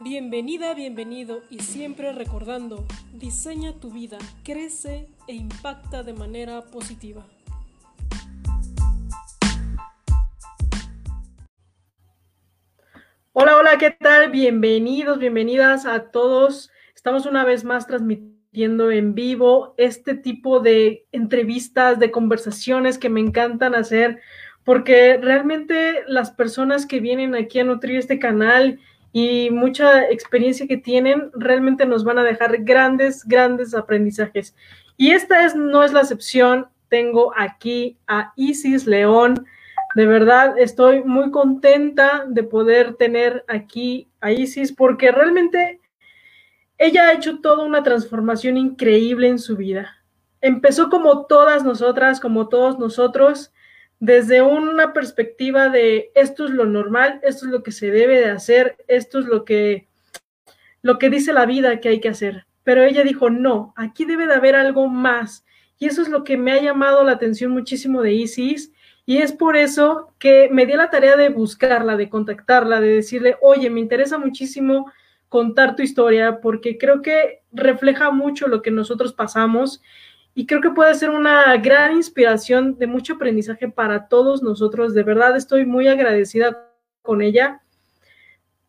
Bienvenida, bienvenido y siempre recordando, diseña tu vida, crece e impacta de manera positiva. Hola, hola, ¿qué tal? Bienvenidos, bienvenidas a todos. Estamos una vez más transmitiendo en vivo este tipo de entrevistas, de conversaciones que me encantan hacer, porque realmente las personas que vienen aquí a nutrir este canal y mucha experiencia que tienen, realmente nos van a dejar grandes, grandes aprendizajes. Y esta es, no es la excepción. Tengo aquí a Isis León. De verdad, estoy muy contenta de poder tener aquí a Isis porque realmente ella ha hecho toda una transformación increíble en su vida. Empezó como todas nosotras, como todos nosotros, desde una perspectiva de esto es lo normal, esto es lo que se debe de hacer, esto es lo que, lo que dice la vida que hay que hacer. Pero ella dijo, no, aquí debe de haber algo más. Y eso es lo que me ha llamado la atención muchísimo de Isis. Y es por eso que me di la tarea de buscarla, de contactarla, de decirle, oye, me interesa muchísimo contar tu historia porque creo que refleja mucho lo que nosotros pasamos y creo que puede ser una gran inspiración de mucho aprendizaje para todos nosotros. De verdad estoy muy agradecida con ella,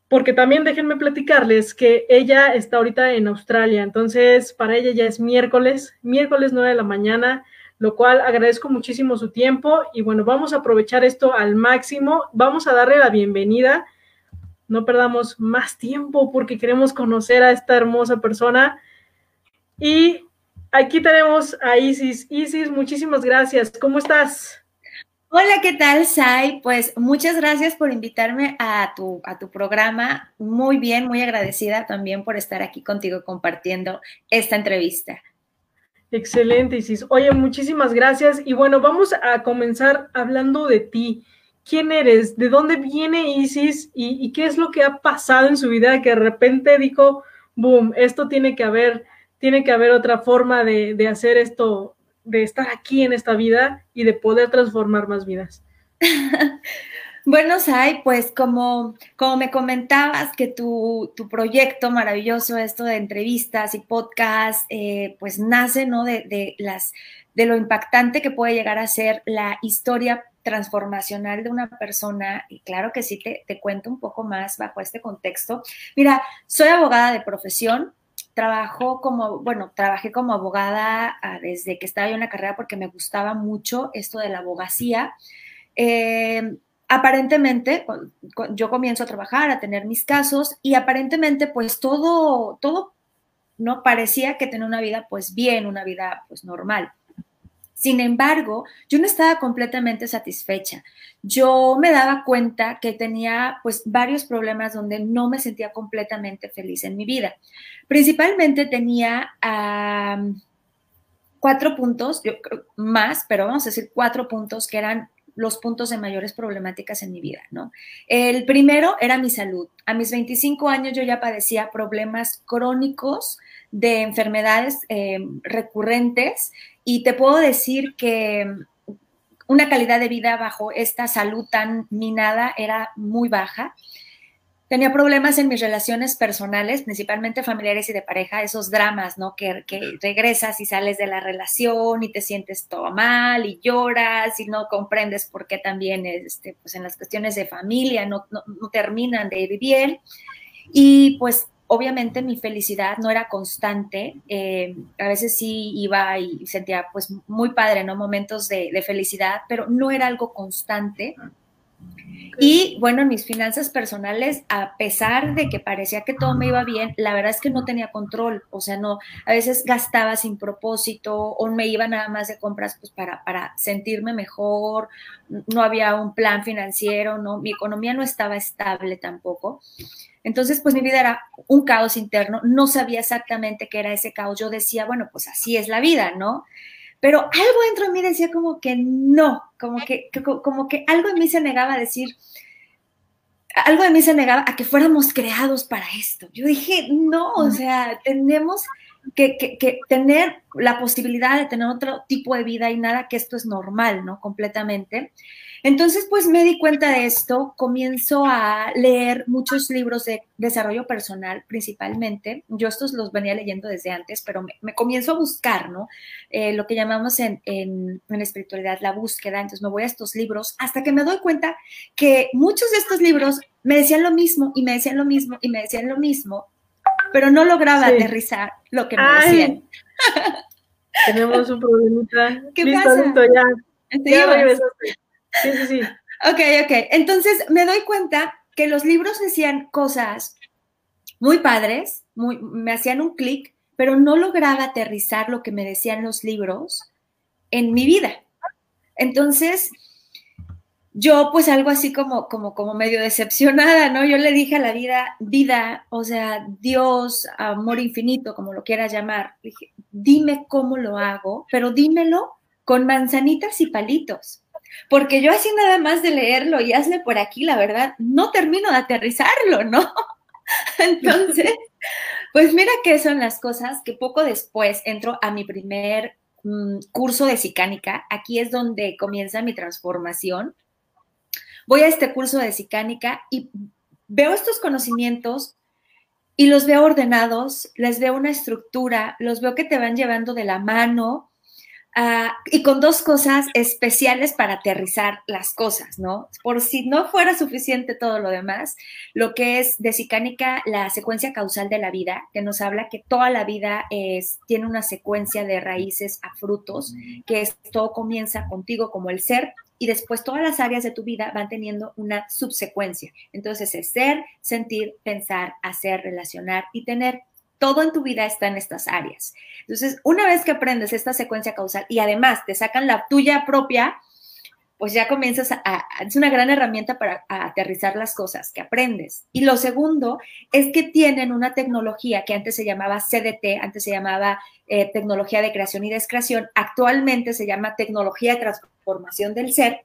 porque también déjenme platicarles que ella está ahorita en Australia, entonces para ella ya es miércoles, miércoles 9 de la mañana, lo cual agradezco muchísimo su tiempo y bueno, vamos a aprovechar esto al máximo, vamos a darle la bienvenida. No perdamos más tiempo porque queremos conocer a esta hermosa persona. Y Aquí tenemos a Isis. Isis, muchísimas gracias. ¿Cómo estás? Hola, ¿qué tal, Sai? Pues muchas gracias por invitarme a tu, a tu programa. Muy bien, muy agradecida también por estar aquí contigo compartiendo esta entrevista. Excelente, Isis. Oye, muchísimas gracias. Y bueno, vamos a comenzar hablando de ti. ¿Quién eres? ¿De dónde viene Isis? ¿Y, y qué es lo que ha pasado en su vida que de repente dijo, boom, esto tiene que haber tiene que haber otra forma de, hacer esto, de estar aquí en esta vida y de poder transformar más vidas. Bueno, Sai, pues como, como me comentabas que tu, proyecto maravilloso, esto de entrevistas y podcast, eh, pues nace, ¿no? De, las, de lo impactante que puede llegar a ser la historia transformacional de una persona. Y claro que sí, te, te cuento un poco más bajo este contexto. Mira, soy abogada de profesión, trabajo como, bueno, trabajé como abogada ah, desde que estaba yo en la carrera porque me gustaba mucho esto de la abogacía. Eh, aparentemente, yo comienzo a trabajar, a tener mis casos y aparentemente pues todo, todo, ¿no? Parecía que tenía una vida pues bien, una vida pues normal. Sin embargo, yo no estaba completamente satisfecha. Yo me daba cuenta que tenía pues varios problemas donde no me sentía completamente feliz en mi vida. Principalmente tenía cuatro puntos, yo, más, pero vamos a decir cuatro puntos que eran los puntos de mayores problemáticas en mi vida, ¿no? El primero era mi salud. A mis 25 años yo ya padecía problemas crónicos de enfermedades eh, recurrentes y te puedo decir que una calidad de vida bajo esta salud tan minada era muy baja. Tenía problemas en mis relaciones personales, principalmente familiares y de pareja, esos dramas, ¿no? Que, regresas y sales de la relación y te sientes todo mal y lloras y no comprendes por qué también este, pues en las cuestiones de familia no, no, no terminan de ir bien. Y pues obviamente mi felicidad no era constante, eh, a veces sí iba y sentía pues muy padre, ¿no? Momentos de, felicidad, pero no era algo constante. Y bueno, en mis finanzas personales, a pesar de que parecía que todo me iba bien, la verdad es que no tenía control, o sea, no, a veces gastaba sin propósito o me iba nada más de compras pues para, para sentirme mejor, no había un plan financiero, no, mi economía no estaba estable tampoco. Entonces, pues mi vida era un caos interno, no sabía exactamente qué era ese caos. Yo decía, bueno, pues así es la vida, ¿no? Pero algo dentro de mí decía como que no, como que, como que algo en mí se negaba a decir, algo de mí se negaba a que fuéramos creados para esto. Yo dije, no, o sea, tenemos que, tener la posibilidad de tener otro tipo de vida y nada que esto es normal, ¿no? Completamente. Entonces, pues me di cuenta de esto, comienzo a leer muchos libros de desarrollo personal principalmente. Yo estos los venía leyendo desde antes, pero me, comienzo a buscar, ¿no? Eh, lo que llamamos en, en, en, espiritualidad la búsqueda. Entonces me voy a estos libros hasta que me doy cuenta que muchos de estos libros me decían lo mismo y me decían lo mismo y me decían lo mismo, pero no lograba aterrizar lo que me decían. Tenemos un problemita. ¿Qué pasa? ya. ya Sí, sí, sí. Ok, ok. Entonces me doy cuenta que los libros decían cosas muy padres, muy, me hacían un clic, pero no lograba aterrizar lo que me decían los libros en mi vida. Entonces, yo pues algo así como, como, como medio decepcionada, ¿no? Yo le dije a la vida, vida, o sea, Dios, amor infinito, como lo quieras llamar, dije, dime cómo lo hago, pero dímelo con manzanitas y palitos. Porque yo así nada más de leerlo y hazle por aquí, la verdad, no termino de aterrizarlo, ¿no? Entonces, pues mira qué son las cosas que poco después entro a mi primer mm, curso de psicánica. Aquí es donde comienza mi transformación. Voy a este curso de psicánica y veo estos conocimientos y los veo ordenados, les veo una estructura, los veo que te van llevando de la mano, Ah, y con dos cosas especiales para aterrizar las cosas, ¿no? Por si no fuera suficiente todo lo demás, lo que es de Sicánica, la secuencia causal de la vida, que nos habla que toda la vida es, tiene una secuencia de raíces a frutos, que es, todo comienza contigo como el ser y después todas las áreas de tu vida van teniendo una subsecuencia. Entonces es ser, sentir, pensar, hacer, relacionar y tener todo en tu vida está en estas áreas. Entonces, una vez que aprendes esta secuencia causal y además te sacan la tuya propia, pues ya comienzas a, es una gran herramienta para aterrizar las cosas que aprendes. Y lo segundo es que tienen una tecnología que antes se llamaba CDT, antes se llamaba eh, tecnología de creación y descreación, actualmente se llama tecnología de transformación del ser.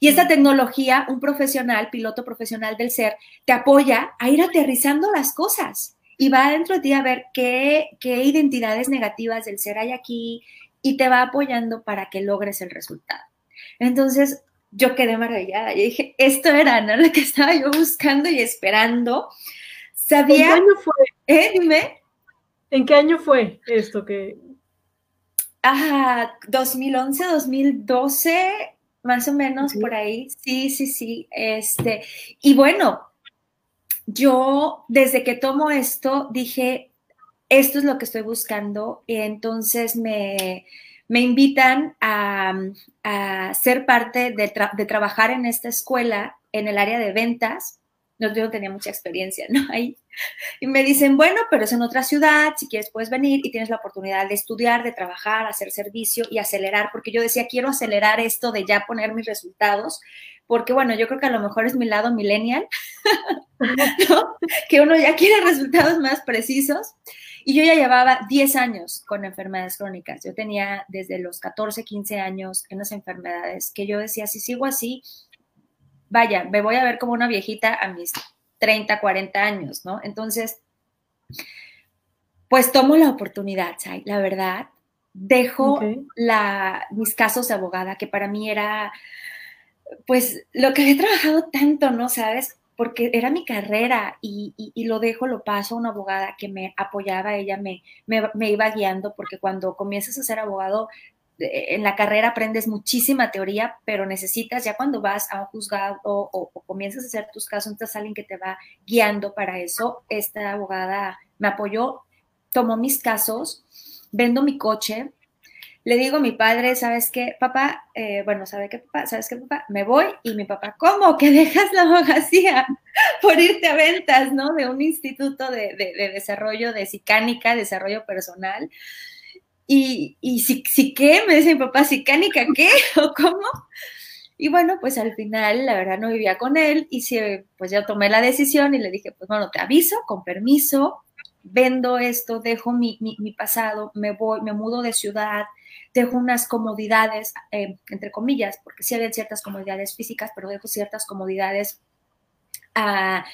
Y esta tecnología, un profesional, piloto profesional del ser, te apoya a ir aterrizando las cosas y va dentro de ti a ver qué, qué identidades negativas del ser hay aquí y te va apoyando para que logres el resultado. Entonces, yo quedé maravillada. Yo dije, esto era ¿no? lo que estaba yo buscando y esperando. Sabía. ¿En qué año fue? ¿Eh? Dime. ¿En qué año fue esto que.? Ah, 2011, 2012, más o menos por ahí. Sí, sí, sí. Este, y bueno, yo desde que tomo esto dije, esto es lo que estoy buscando y entonces me, invitan a, ser parte de, de, trabajar en esta escuela en el área de ventas. No, yo no tenía mucha experiencia, ¿no? Ahí. Y me dicen, bueno, pero es en otra ciudad, si quieres puedes venir y tienes la oportunidad de estudiar, de trabajar, hacer servicio y acelerar, porque yo decía, quiero acelerar esto de ya poner mis resultados, porque bueno, yo creo que a lo mejor es mi lado millennial, que uno ya quiere resultados más precisos. Y yo ya llevaba 10 años con enfermedades crónicas. Yo tenía desde los 14, 15 años en las enfermedades que yo decía, si sigo así, vaya, me voy a ver como una viejita a mis 30, 40 años, ¿no? Entonces, pues tomo la oportunidad, la verdad. Dejo la, mis casos de abogada, que para mí era pues lo que he trabajado tanto, ¿no? ¿Sabes? Porque era mi carrera y, lo dejo, lo paso a una abogada que me apoyaba, ella me, me, iba guiando, porque cuando comienzas a ser abogado, en la carrera aprendes muchísima teoría, pero necesitas ya cuando vas a un juzgado o, comienzas a hacer tus casos, necesitas alguien que te va guiando para eso. Esta abogada me apoyó, tomó mis casos, vendo mi coche, le digo a mi padre, ¿sabes qué, papá? Eh, bueno, ¿sabe qué, papá? ¿Sabes qué, papá? Me voy y mi papá, ¿cómo? Que dejas la abogacía por irte a ventas, ¿no? De un instituto de, desarrollo de psicánica, desarrollo personal. Y, y si, qué, me dice mi papá, ¿psicánica qué? ¿O cómo? Y bueno, pues al final, la verdad, no vivía con él y pues ya tomé la decisión y le dije, pues bueno, te aviso, con permiso, vendo esto, dejo mi, mi pasado, me voy, me mudo de ciudad, dejo unas comodidades, eh, entre comillas, porque sí había ciertas comodidades físicas, pero dejo ciertas comodidades ah,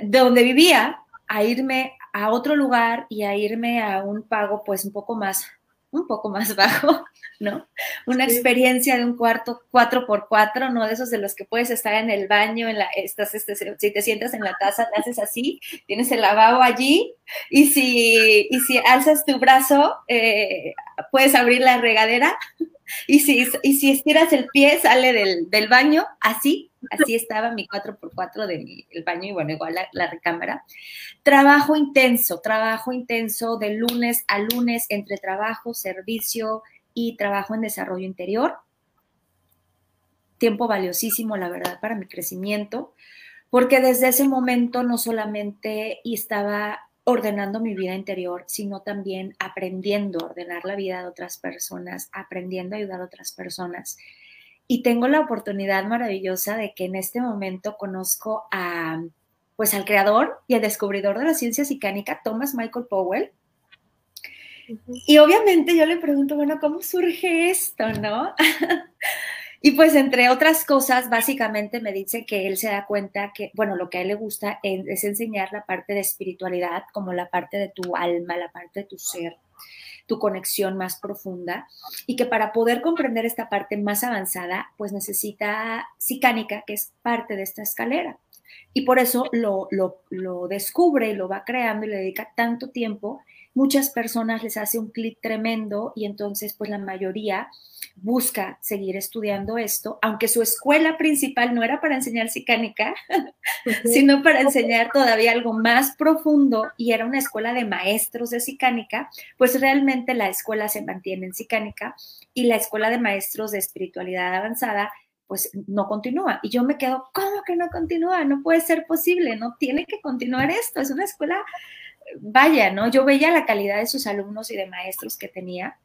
de donde vivía a irme a otro lugar y a irme a un pago pues un poco más un poco más bajo, ¿no? Una experiencia de un cuarto 4x4, no de esos de los que puedes estar en el baño, en la, estás, este, si te sientas en la taza, te haces así, tienes el lavabo allí, y si, y si alzas tu brazo, eh, puedes abrir la regadera, y si, y si estiras el pie, sale del, del baño, así, así estaba mi 4x4 del baño y bueno, igual la, recámara. Trabajo intenso, trabajo intenso de lunes a lunes entre trabajo, servicio y trabajo en desarrollo interior. Tiempo valiosísimo, la verdad, para mi crecimiento, porque desde ese momento no solamente estaba ordenando mi vida interior, sino también aprendiendo a ordenar la vida de otras personas, aprendiendo a ayudar a otras personas. Y tengo la oportunidad maravillosa de que en este momento conozco a, pues al creador y al descubridor de la ciencia psicánica, Thomas Michael Powell. Y obviamente yo le pregunto, bueno, ¿cómo surge esto, no? y pues entre otras cosas, básicamente me dice que él se da cuenta que, bueno, lo que a él le gusta es, enseñar la parte de espiritualidad, como la parte de tu alma, la parte de tu ser tu conexión más profunda y que para poder comprender esta parte más avanzada, pues necesita psicánica, que es parte de esta escalera. Y por eso lo, lo, lo descubre y lo va creando y le dedica tanto tiempo. Muchas personas les hace un clic tremendo y entonces pues la mayoría busca seguir estudiando esto, aunque su escuela principal no era para enseñar psicánica, sino para enseñar todavía algo más profundo y era una escuela de maestros de psicánica, pues realmente la escuela se mantiene en psicánica y la escuela de maestros de espiritualidad avanzada pues no continúa. Y yo me quedo, ¿cómo que no continúa? No puede ser posible, no tiene que continuar esto. Es una escuela, vaya, ¿no? Yo veía la calidad de sus alumnos y de maestros que tenía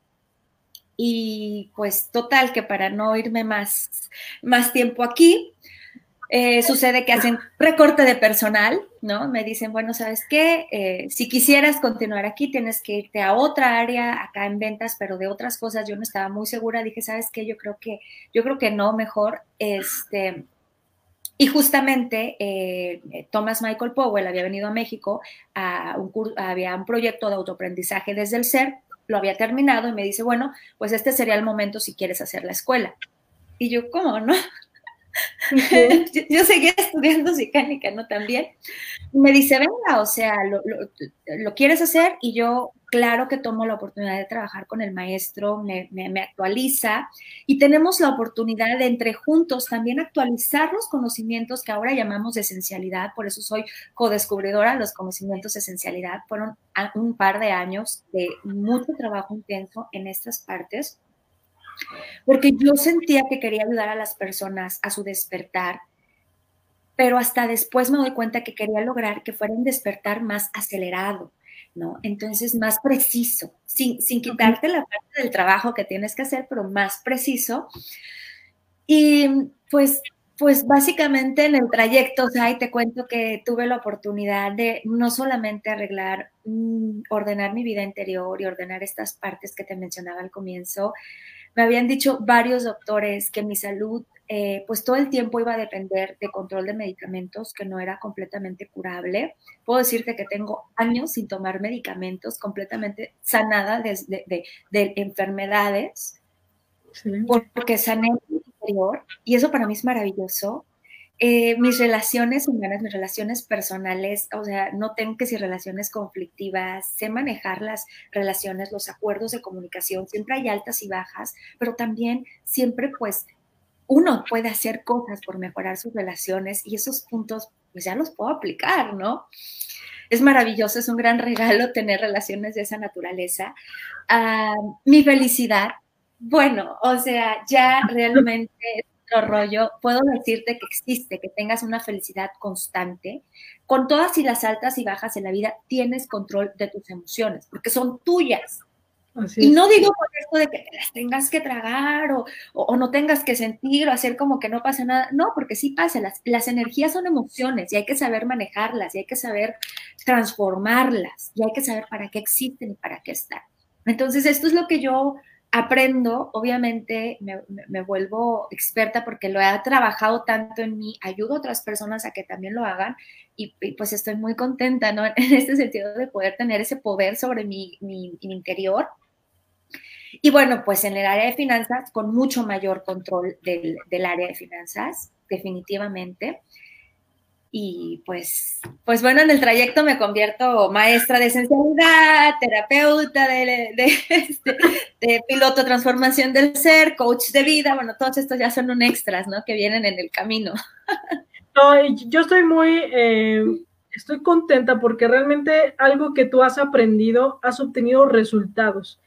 y pues total, que para no irme más, más tiempo aquí, eh, sucede que hacen recorte de personal, ¿no? Me dicen, bueno, ¿sabes qué? Eh, si quisieras continuar aquí, tienes que irte a otra área, acá en ventas, pero de otras cosas yo no estaba muy segura. Dije, ¿sabes qué? Yo creo que, yo creo que no, mejor, este... Y justamente eh, Thomas Michael Powell había venido a México a un había un proyecto de autoaprendizaje desde el ser lo había terminado y me dice, bueno, pues este sería el momento si quieres hacer la escuela. Y yo, ¿cómo no? yo, seguía estudiando psicánica, ¿no? También. me dice, venga, o sea, lo, lo, quieres hacer? Y yo, claro que tomo la oportunidad de trabajar con el maestro, me, me, actualiza y tenemos la oportunidad de entre juntos también actualizar los conocimientos que ahora llamamos de esencialidad, por eso soy co-descubridora de los conocimientos de esencialidad. Fueron un par de años de mucho trabajo intenso en estas partes porque yo sentía que quería ayudar a las personas a su despertar, pero hasta después me doy cuenta que quería lograr que fuera un despertar más acelerado, ¿no? Entonces, más preciso, sin, sin quitarte la parte del trabajo que tienes que hacer, pero más preciso. Y pues pues básicamente en el trayecto, o sea, y te cuento que tuve la oportunidad de no solamente arreglar, mm, ordenar mi vida interior y ordenar estas partes que te mencionaba al comienzo, me habían dicho varios doctores que mi salud, eh, pues todo el tiempo iba a depender de control de medicamentos, que no era completamente curable. Puedo decirte que tengo años sin tomar medicamentos, completamente sanada de, de, enfermedades, porque sané mi interior, y eso para mí es maravilloso. Eh, mis relaciones humanas, mis relaciones personales, o sea, no tengo que ser relaciones conflictivas, sé manejar las relaciones, los acuerdos de comunicación, siempre hay altas y bajas, pero también siempre pues uno puede hacer cosas por mejorar sus relaciones y esos puntos pues ya los puedo aplicar, ¿no? Es maravilloso, es un gran regalo tener relaciones de esa naturaleza. Ah, mi felicidad, bueno, o sea, ya realmente rollo, puedo decirte que existe, que tengas una felicidad constante. Con todas y las altas y bajas en la vida, tienes control de tus emociones, porque son tuyas. Y no digo por esto de que las tengas que tragar o, o, no tengas que sentir o hacer como que no pasa nada. No, porque sí pasa. Las, las energías son emociones y hay que saber manejarlas y hay que saber transformarlas y hay que saber para qué existen y para qué están. Entonces, esto es lo que yo aprendo, obviamente me, vuelvo experta porque lo he trabajado tanto en mí, ayudo a otras personas a que también lo hagan y, pues estoy muy contenta, ¿no? En este sentido de poder tener ese poder sobre mi, mi, interior. Y bueno, pues en el área de finanzas, con mucho mayor control del, del área de finanzas, definitivamente. Y pues, pues bueno, en el trayecto me convierto maestra de esencialidad, terapeuta de, este, de, piloto transformación del ser, coach de vida. Bueno, todos estos ya son un extras, ¿no? Que vienen en el camino. No, yo estoy muy, eh, estoy contenta porque realmente algo que tú has aprendido, has obtenido resultados.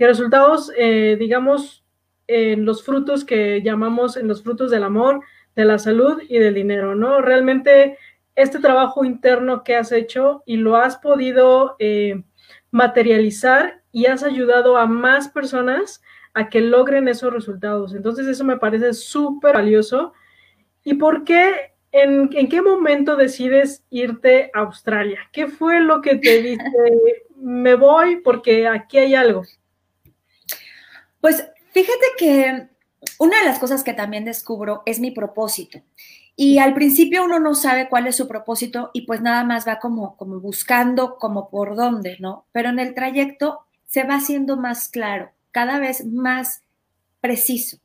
Y resultados, eh, digamos, en los frutos que llamamos, en los frutos del amor, de la salud y del dinero, ¿no? Realmente este trabajo interno que has hecho y lo has podido eh, materializar y has ayudado a más personas a que logren esos resultados. Entonces eso me parece súper valioso. ¿Y por qué? En, en, qué momento decides irte a Australia? ¿Qué fue lo que te dice, me voy porque aquí hay algo? Pues fíjate que una de las cosas que también descubro es mi propósito. Y al principio uno no sabe cuál es su propósito y pues nada más va como, como buscando como por dónde, ¿no? Pero en el trayecto se va haciendo más claro, cada vez más preciso.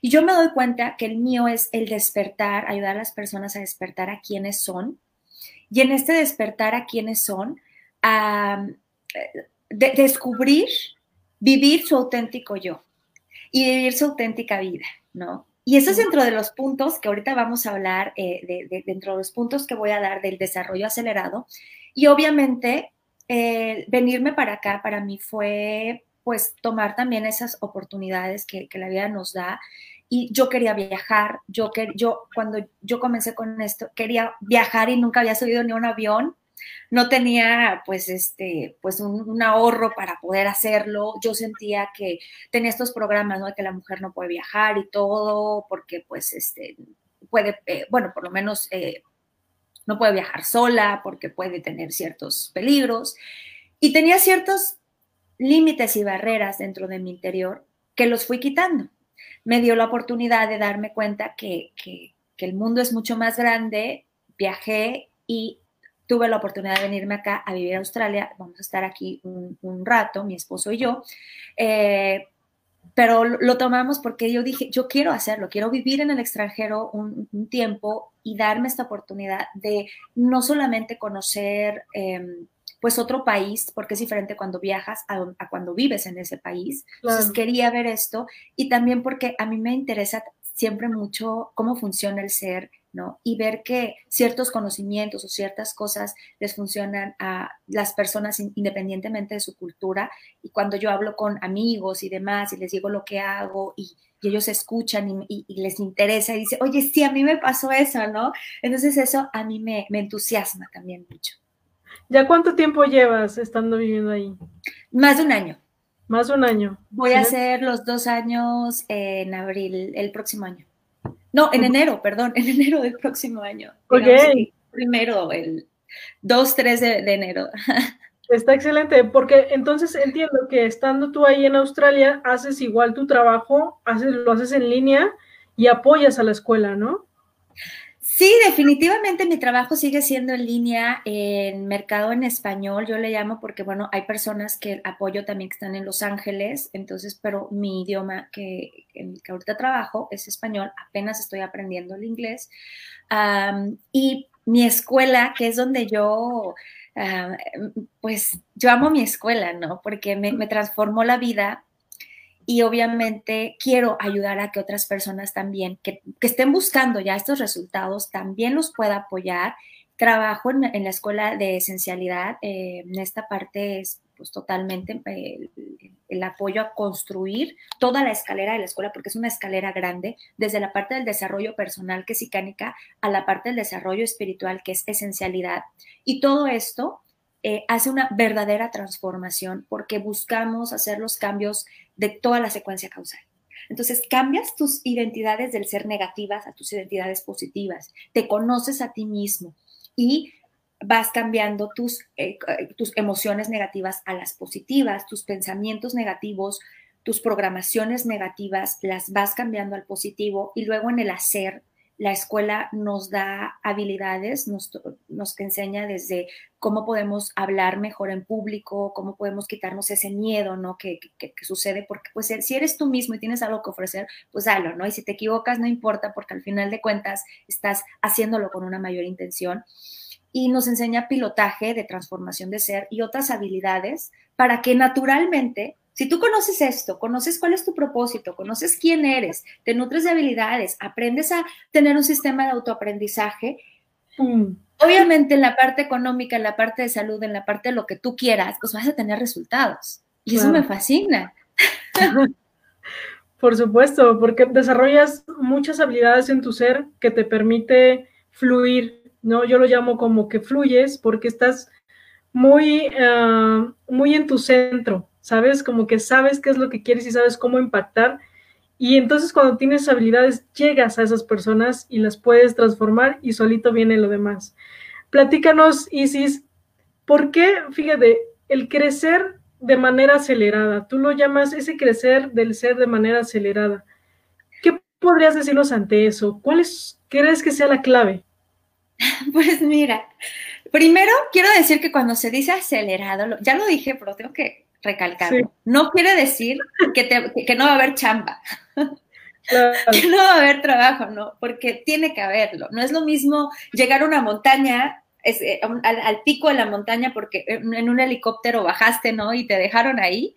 Y yo me doy cuenta que el mío es el despertar, ayudar a las personas a despertar a quienes son. Y en este despertar a quienes son, a descubrir, vivir su auténtico yo y vivir su auténtica vida, ¿no? Y eso es dentro de los puntos que ahorita vamos a hablar, eh, de, dentro de los puntos que voy a dar del desarrollo acelerado. Y obviamente, eh, venirme para acá para mí fue pues tomar también esas oportunidades que, que la vida nos da. Y yo quería viajar, yo, que, yo cuando yo comencé con esto, quería viajar y nunca había subido ni un avión, no tenía pues este pues un, ahorro para poder hacerlo. Yo sentía que tenía estos programas, ¿no? Que la mujer no puede viajar y todo, porque pues este puede, eh, bueno, por lo menos eh, no puede viajar sola porque puede tener ciertos peligros. Y tenía ciertos límites y barreras dentro de mi interior que los fui quitando. Me dio la oportunidad de darme cuenta que, que el mundo es mucho más grande, viajé y tuve la oportunidad de venirme acá a vivir a Australia, vamos a estar aquí un, rato, mi esposo y yo, eh, pero lo tomamos porque yo dije, yo quiero hacerlo, quiero vivir en el extranjero un, tiempo y darme esta oportunidad de no solamente conocer... Em, pues otro país, porque es diferente cuando viajas a, cuando vives en ese país. Entonces quería ver esto y también porque a mí me interesa siempre mucho cómo funciona el ser, ¿no? Y ver que ciertos conocimientos o ciertas cosas les funcionan a las personas independientemente de su cultura. Y cuando yo hablo con amigos y demás y les digo lo que hago y, ellos escuchan y, les interesa y dicen, oye, sí, a mí me pasó eso, ¿no? Entonces eso a mí me, entusiasma también mucho. ¿Ya cuánto tiempo llevas estando viviendo ahí? Más de un año. Más de un año. Voy a hacer los dos años en abril, el próximo año. No, en enero, perdón, en enero del próximo año. Ok. primero, el 2, 3 de, enero. Está excelente, porque entonces entiendo que estando tú ahí en Australia, haces igual tu trabajo, haces, lo haces en línea y apoyas a la escuela, ¿no? Sí, definitivamente mi trabajo sigue siendo en línea en mercado en español, yo le llamo porque, bueno, hay personas que apoyo también que están en Los Ángeles, entonces, pero mi idioma que, en el que ahorita trabajo es español, apenas estoy aprendiendo el inglés. y mi escuela, que es donde yo, ah, pues yo amo mi escuela, ¿no? Porque me, me transformó la vida y obviamente quiero ayudar a que otras personas también que, estén buscando ya estos resultados también los pueda apoyar. Trabajo en, la escuela de esencialidad, eh, en esta parte es pues totalmente eh, el, apoyo a construir toda la escalera de la escuela, porque es una escalera grande, desde la parte del desarrollo personal, que es icánica, a la parte del desarrollo espiritual, que es esencialidad. Y todo esto eh, hace una verdadera transformación porque buscamos hacer los cambios de toda la secuencia causal. Entonces, cambias tus identidades del ser negativas a tus identidades positivas, te conoces a ti mismo y vas cambiando tus, eh, tus emociones negativas a las positivas, tus pensamientos negativos, tus programaciones negativas, las vas cambiando al positivo y luego en el hacer la escuela nos da habilidades, nos, nos enseña desde cómo podemos hablar mejor en público, cómo podemos quitarnos ese miedo, ¿no? Que, que, sucede, porque pues si eres tú mismo y tienes algo que ofrecer, pues dalo, ¿no? Y si te equivocas, no importa, porque al final de cuentas estás haciéndolo con una mayor intención. Y nos enseña pilotaje de transformación de ser y otras habilidades para que naturalmente si tú conoces esto, conoces cuál es tu propósito, conoces quién eres, te nutres de habilidades, aprendes a tener un sistema de autoaprendizaje, obviamente en la parte económica, en la parte de salud, en la parte de lo que tú quieras, pues vas a tener resultados. Y eso me fascina. Por supuesto, porque desarrollas muchas habilidades en tu ser que te permite fluir, ¿no? Yo lo llamo como que fluyes porque estás muy, ah, muy en tu centro, ¿sabes? Como que sabes qué es lo que quieres y sabes cómo impactar. Y entonces cuando tienes habilidades, llegas a esas personas y las puedes transformar y solito viene lo demás. Platícanos, Isis, ¿por qué, fíjate, el crecer de manera acelerada, tú lo llamas ese crecer del ser de manera acelerada? ¿Qué podrías decirnos ante eso? ¿Cuál es, crees que sea la clave? Pues mira, primero quiero decir que cuando se dice acelerado, ya lo dije, pero tengo que recalcarlo. No quiere decir que, no va a haber chamba, que no va a haber trabajo, ¿no? Porque tiene que haberlo. No es lo mismo llegar a una montaña, eh, al, pico de la montaña porque en un helicóptero bajaste, ¿no? Y te dejaron ahí,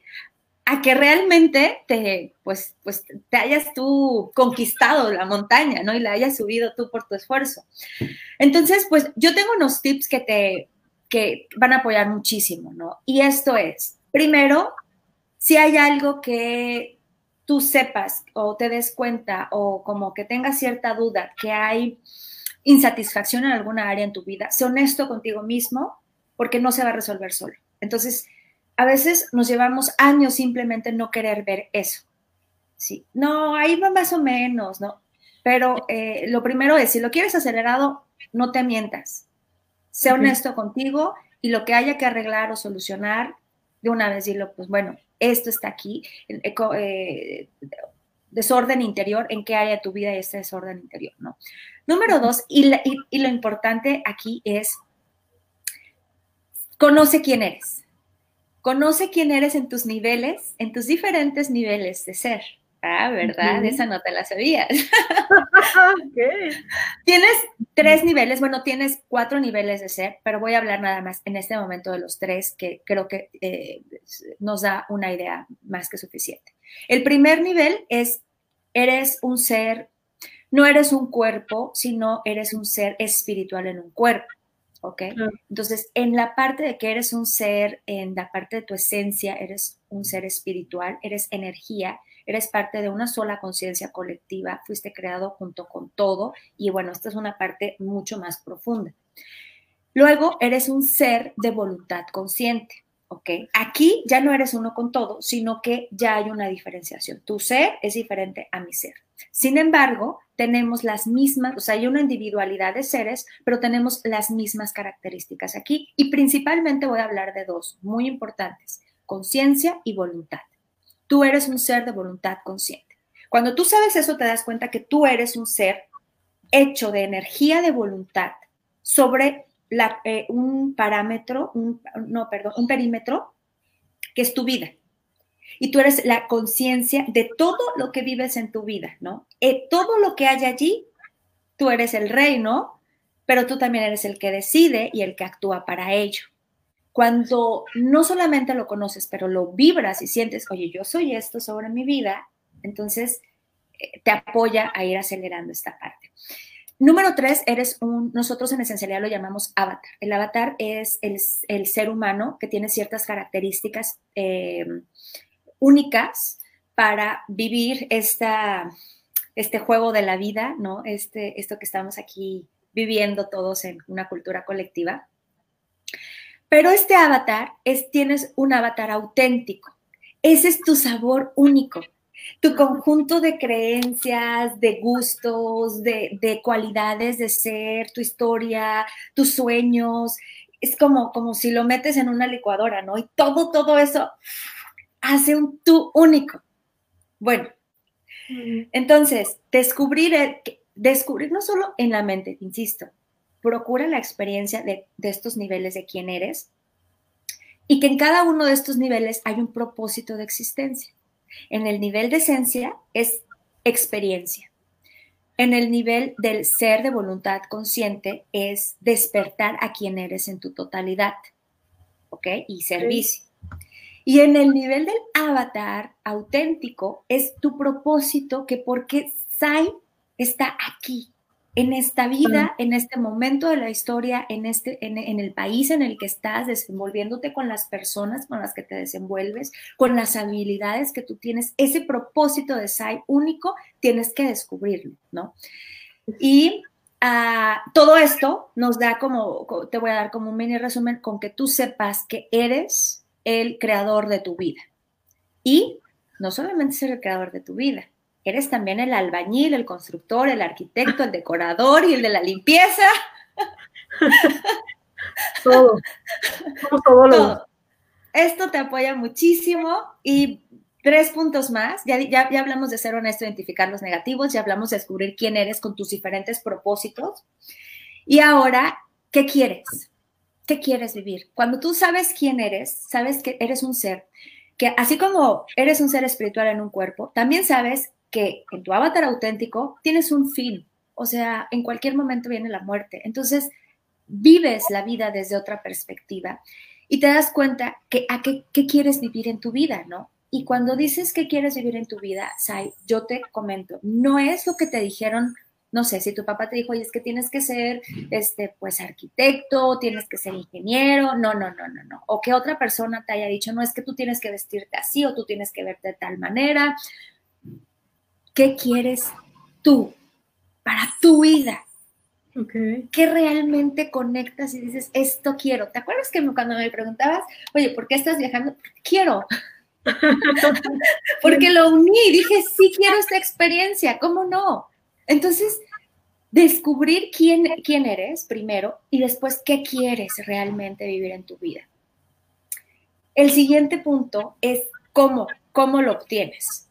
a que realmente te, pues, pues, te hayas tú conquistado la montaña, ¿no? Y la hayas subido tú por tu esfuerzo. Entonces, pues yo tengo unos tips que te que van a apoyar muchísimo, ¿no? Y esto es, Primero, si hay algo que tú sepas o te des cuenta o como que tengas cierta duda que hay insatisfacción en alguna área en tu vida, sé honesto contigo mismo porque no se va a resolver solo. Entonces, a veces nos llevamos años simplemente no querer ver eso. Sí, no, ahí va más o menos, ¿no? Pero eh, lo primero es, si lo quieres acelerado, no te mientas. Sé honesto contigo y lo que haya que arreglar o solucionar, de una vez decirlo, pues bueno, esto está aquí, eh, desorden interior, en qué área de tu vida hay este desorden interior, ¿no? Número dos, y, lo importante aquí es, conoce quién eres. Conoce quién eres en tus niveles, en tus diferentes niveles de ser. Ah, ¿verdad? Esa no te la sabías. Tienes tres niveles, bueno, tienes cuatro niveles de ser, pero voy a hablar nada más en este momento de los tres, que creo que eh, nos da una idea más que suficiente. El primer nivel es, eres un ser, no eres un cuerpo, sino eres un ser espiritual en un cuerpo. ¿ok? Entonces, en la parte de que eres un ser, en la parte de tu esencia, eres un ser espiritual, eres energía, eres parte de una sola conciencia colectiva, fuiste creado junto con todo y bueno, esta es una parte mucho más profunda. Luego, eres un ser de voluntad consciente. ¿ok? Aquí ya no eres uno con todo, sino que ya hay una diferenciación. Tu ser es diferente a mi ser. Sin embargo, tenemos las mismas, o sea, hay una individualidad de seres, pero tenemos las mismas características aquí. Y principalmente voy a hablar de dos muy importantes, conciencia y voluntad. Tú eres un ser de voluntad consciente. Cuando tú sabes eso, te das cuenta que tú eres un ser hecho de energía de voluntad sobre eh, un parámetro, un, no, perdón, un perímetro que es tu vida. Y tú eres la conciencia de todo lo que vives en tu vida, ¿no? Eh, todo lo que hay allí, tú eres el rey, ¿no? Pero tú también eres el que decide y el que actúa para ello. Cuando no solamente lo conoces, pero lo vibras y sientes, oye, yo soy esto sobre mi vida, entonces eh, te apoya a ir acelerando esta parte. Número tres, eres un, nosotros en esencialidad lo llamamos avatar. El avatar es el, ser humano que tiene ciertas características eh, únicas para vivir esta, este juego de la vida, ¿no? Este, esto que estamos aquí viviendo todos en una cultura colectiva. Pero este avatar es, tienes un avatar auténtico. Ese es tu sabor único, tu conjunto de creencias, de gustos, de, cualidades de ser, tu historia, tus sueños. Es como, como si lo metes en una licuadora, ¿no? Y todo, todo eso hace un tú único. Bueno, entonces, descubrir, descubrir no solo en la mente, insisto, procura la experiencia de, de estos niveles de quién eres y que en cada uno de estos niveles hay un propósito de existencia. En el nivel de esencia es experiencia. En el nivel del ser de voluntad consciente es despertar a quien eres en tu totalidad. ¿Ok? Y servicio. Y en el nivel del avatar auténtico es tu propósito que porque Sai está aquí, en esta vida, en este momento de la historia, en, este, en, el país en el que estás, desenvolviéndote con las personas con las que te desenvuelves, con las habilidades que tú tienes, ese propósito de SAI único, tienes que descubrirlo, ¿no? Y ah, todo esto nos da como, te voy a dar como un mini resumen con que tú sepas que eres el creador de tu vida. Y no solamente ser el creador de tu vida, eres también el albañil, el constructor, el arquitecto, el decorador y el de la limpieza. todo. todo. Esto te apoya muchísimo y tres puntos más. Ya, ya, ya, hablamos de ser honesto, identificar los negativos, ya hablamos de descubrir quién eres con tus diferentes propósitos. Y ahora, ¿qué quieres? ¿Qué quieres vivir? Cuando tú sabes quién eres, sabes que eres un ser, que así como eres un ser espiritual en un cuerpo, también sabes que en tu avatar auténtico tienes un fin, o sea, en cualquier momento viene la muerte. Entonces, vives la vida desde otra perspectiva y te das cuenta que a qué, quieres vivir en tu vida, ¿no? Y cuando dices que quieres vivir en tu vida, Sai, yo te comento, no es lo que te dijeron, no sé, si tu papá te dijo, oye, es que tienes que ser, este, pues, arquitecto, tienes que ser ingeniero, no, no, no, no, no. O que otra persona te haya dicho, no, es que tú tienes que vestirte así o tú tienes que verte de tal manera ¿Qué quieres tú para tu vida? ¿Qué realmente conectas y dices, esto quiero? ¿Te acuerdas que cuando me preguntabas, oye, ¿por qué estás viajando? Quiero. Porque lo uní, dije, sí quiero esta experiencia, ¿cómo no? Entonces, descubrir quién, quién eres primero y después qué quieres realmente vivir en tu vida. El siguiente punto es cómo, cómo lo obtienes.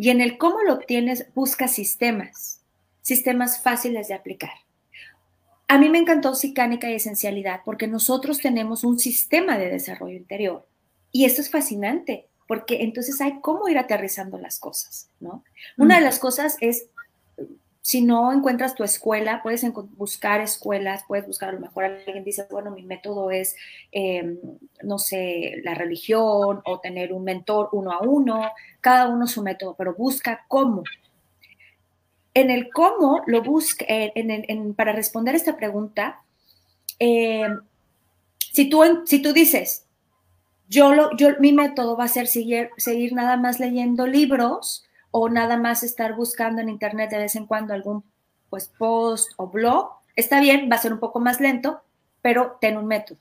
Y en el cómo lo obtienes, busca sistemas, sistemas fáciles de aplicar. A mí me encantó Sicánica y Esencialidad porque nosotros tenemos un sistema de desarrollo interior. Y esto es fascinante, porque entonces hay cómo ir aterrizando las cosas, ¿no? Una de las cosas es si no encuentras tu escuela, puedes buscar escuelas, puedes buscar a lo mejor alguien dice, bueno, mi método es, em, no sé, la religión o tener un mentor uno a uno, cada uno su método, pero busca cómo. En el cómo lo busca, para responder esta pregunta, em, si, tú, si tú dices, yo, lo, yo mi método va a ser seguir, seguir nada más leyendo libros, o nada más estar buscando en internet de vez en cuando algún pues post o blog, está bien, va a ser un poco más lento, pero ten un método.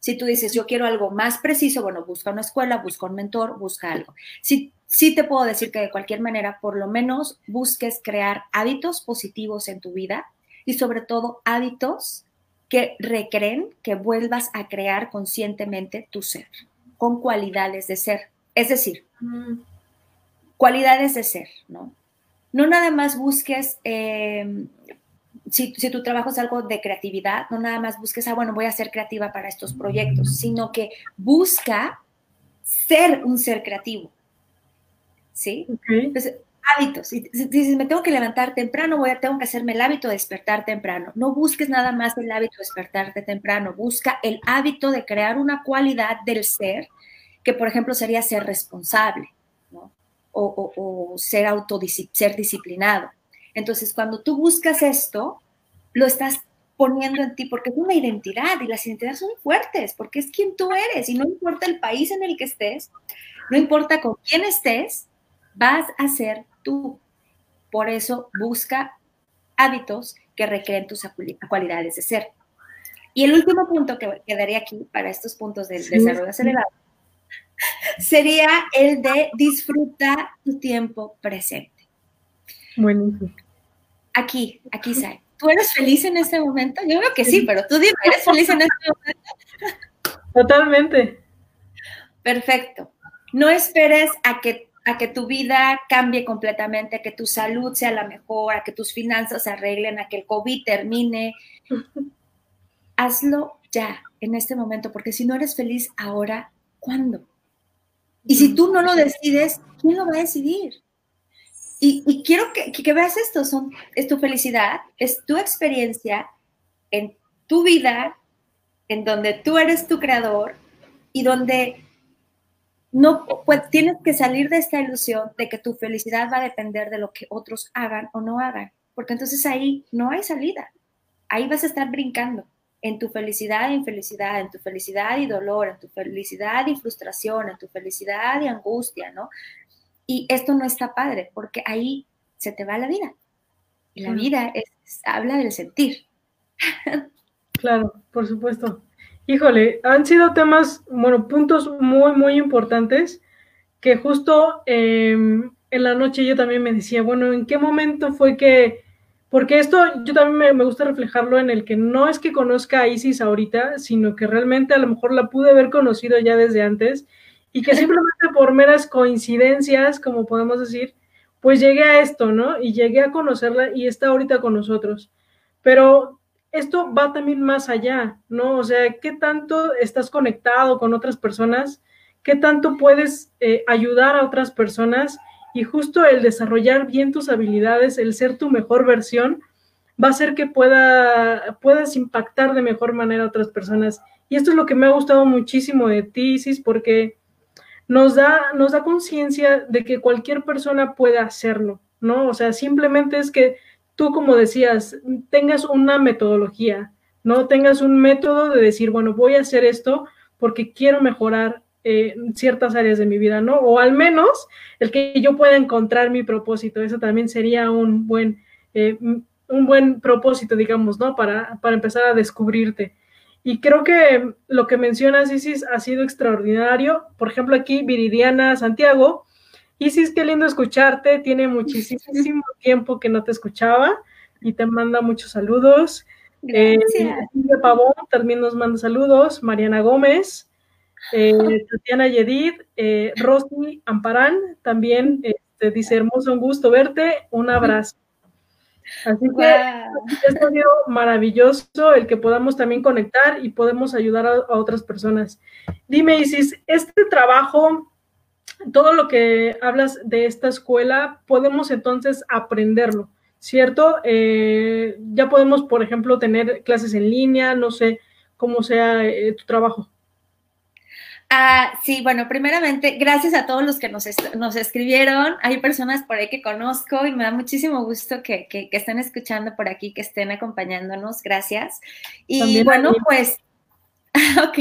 Si tú dices, yo quiero algo más preciso, bueno, busca una escuela, busca un mentor, busca algo. Sí, sí te puedo decir que de cualquier manera, por lo menos busques crear hábitos positivos en tu vida y sobre todo hábitos que recreen que vuelvas a crear conscientemente tu ser, con cualidades de ser. Es decir, cualidades de ser, ¿no? No nada más busques, em, si, tu trabajo es algo de creatividad, no nada más busques, ah, bueno, voy a ser creativa para estos proyectos, sino que busca ser un ser creativo, ¿sí? Entonces, hábitos. Si dices, me tengo que levantar temprano, voy a, tengo que hacerme el hábito de despertar temprano. No busques nada más el hábito de despertarte temprano, busca el hábito de crear una cualidad del ser, que por ejemplo sería ser responsable, o, ser, ser disciplinado. Entonces, cuando tú buscas esto, lo estás poniendo en ti porque es una identidad y las identidades son fuertes porque es quien tú eres y no importa el país en el que estés, no importa con quién estés, vas a ser tú. Por eso busca hábitos que recreen tus cualidades de ser. Y el último punto que quedaría aquí para estos puntos del desarrollo acelerado sería el de disfrutar tu tiempo presente. Buenísimo. Aquí, aquí sale. ¿Tú eres feliz en este momento? Yo creo que sí, pero tú dime, ¿eres feliz en este momento? Totalmente. Perfecto. No esperes a que, a que tu vida cambie completamente, a que tu salud sea la mejor, a que tus finanzas se arreglen, a que el COVID termine. hazlo ya, en este momento, porque si no eres feliz ahora, ¿cuándo? Y si tú no lo decides, ¿quién lo va a decidir? Y, quiero que, veas esto, son, es tu felicidad, es tu experiencia en tu vida, en donde tú eres tu creador y donde no pues, tienes que salir de esta ilusión de que tu felicidad va a depender de lo que otros hagan o no hagan, porque entonces ahí no hay salida, ahí vas a estar brincando en tu felicidad e infelicidad, en tu felicidad y dolor, en tu felicidad y frustración, en tu felicidad y angustia, ¿no? Y esto no está padre, porque ahí se te va la vida. Y la vida es, habla del sentir. Claro, por supuesto. Híjole, han sido temas, bueno, puntos muy, muy importantes que justo em, en la noche yo también me decía, bueno, ¿en qué momento fue que porque esto yo también me, gusta reflejarlo en el que no es que conozca a Isis ahorita, sino que realmente a lo mejor la pude haber conocido ya desde antes y que simplemente por meras coincidencias, como podemos decir, pues llegué a esto, ¿no? Y llegué a conocerla y está ahorita con nosotros. Pero esto va también más allá, ¿no? O sea, ¿qué tanto estás conectado con otras personas? ¿Qué tanto puedes eh, ayudar a otras personas? Y justo el desarrollar bien tus habilidades, el ser tu mejor versión, va a hacer que pueda, puedas impactar de mejor manera a otras personas. Y esto es lo que me ha gustado muchísimo de ti, Isis, porque nos da, nos da conciencia de que cualquier persona puede hacerlo, ¿no? O sea, simplemente es que tú, como decías, tengas una metodología, ¿no? Tengas un método de decir, bueno, voy a hacer esto porque quiero mejorar eh, ciertas áreas de mi vida, ¿no? O al menos el que yo pueda encontrar mi propósito, eso también sería un buen, eh, un buen propósito, digamos, ¿no? Para, para empezar a descubrirte. Y creo que lo que mencionas, Isis, ha sido extraordinario. Por ejemplo, aquí Viridiana Santiago. Isis, qué lindo escucharte. Tiene muchísimo tiempo que no te escuchaba y te manda muchos saludos. Eh, Pavón también nos manda saludos. Mariana Gómez eh, Tatiana Yedid, eh, Rosy Amparán, también este, dice, hermoso, un gusto verte, un abrazo. Así que es ha sido maravilloso el que podamos también conectar y podemos ayudar a, otras personas. Dime, Isis, este trabajo, todo lo que hablas de esta escuela, podemos entonces aprenderlo, ¿cierto? Eh, ya podemos, por ejemplo, tener clases en línea, no sé cómo sea eh, tu trabajo. Ah, sí, bueno, primeramente, gracias a todos los que nos, nos, escribieron. Hay personas por ahí que conozco y me da muchísimo gusto que, que, estén escuchando por aquí, que estén acompañándonos. Gracias. Y bueno, pues, ok.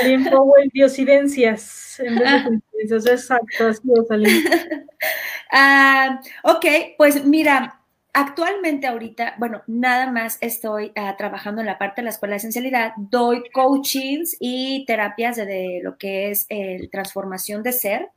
Aline Powell, diosidencias, en vez de ah. coincidencias, exacto, así es, ah, ok, pues mira, Actualmente ahorita, bueno, nada más estoy ah, trabajando en la parte de la escuela de esencialidad, doy coachings y terapias de, lo que es el transformación de ser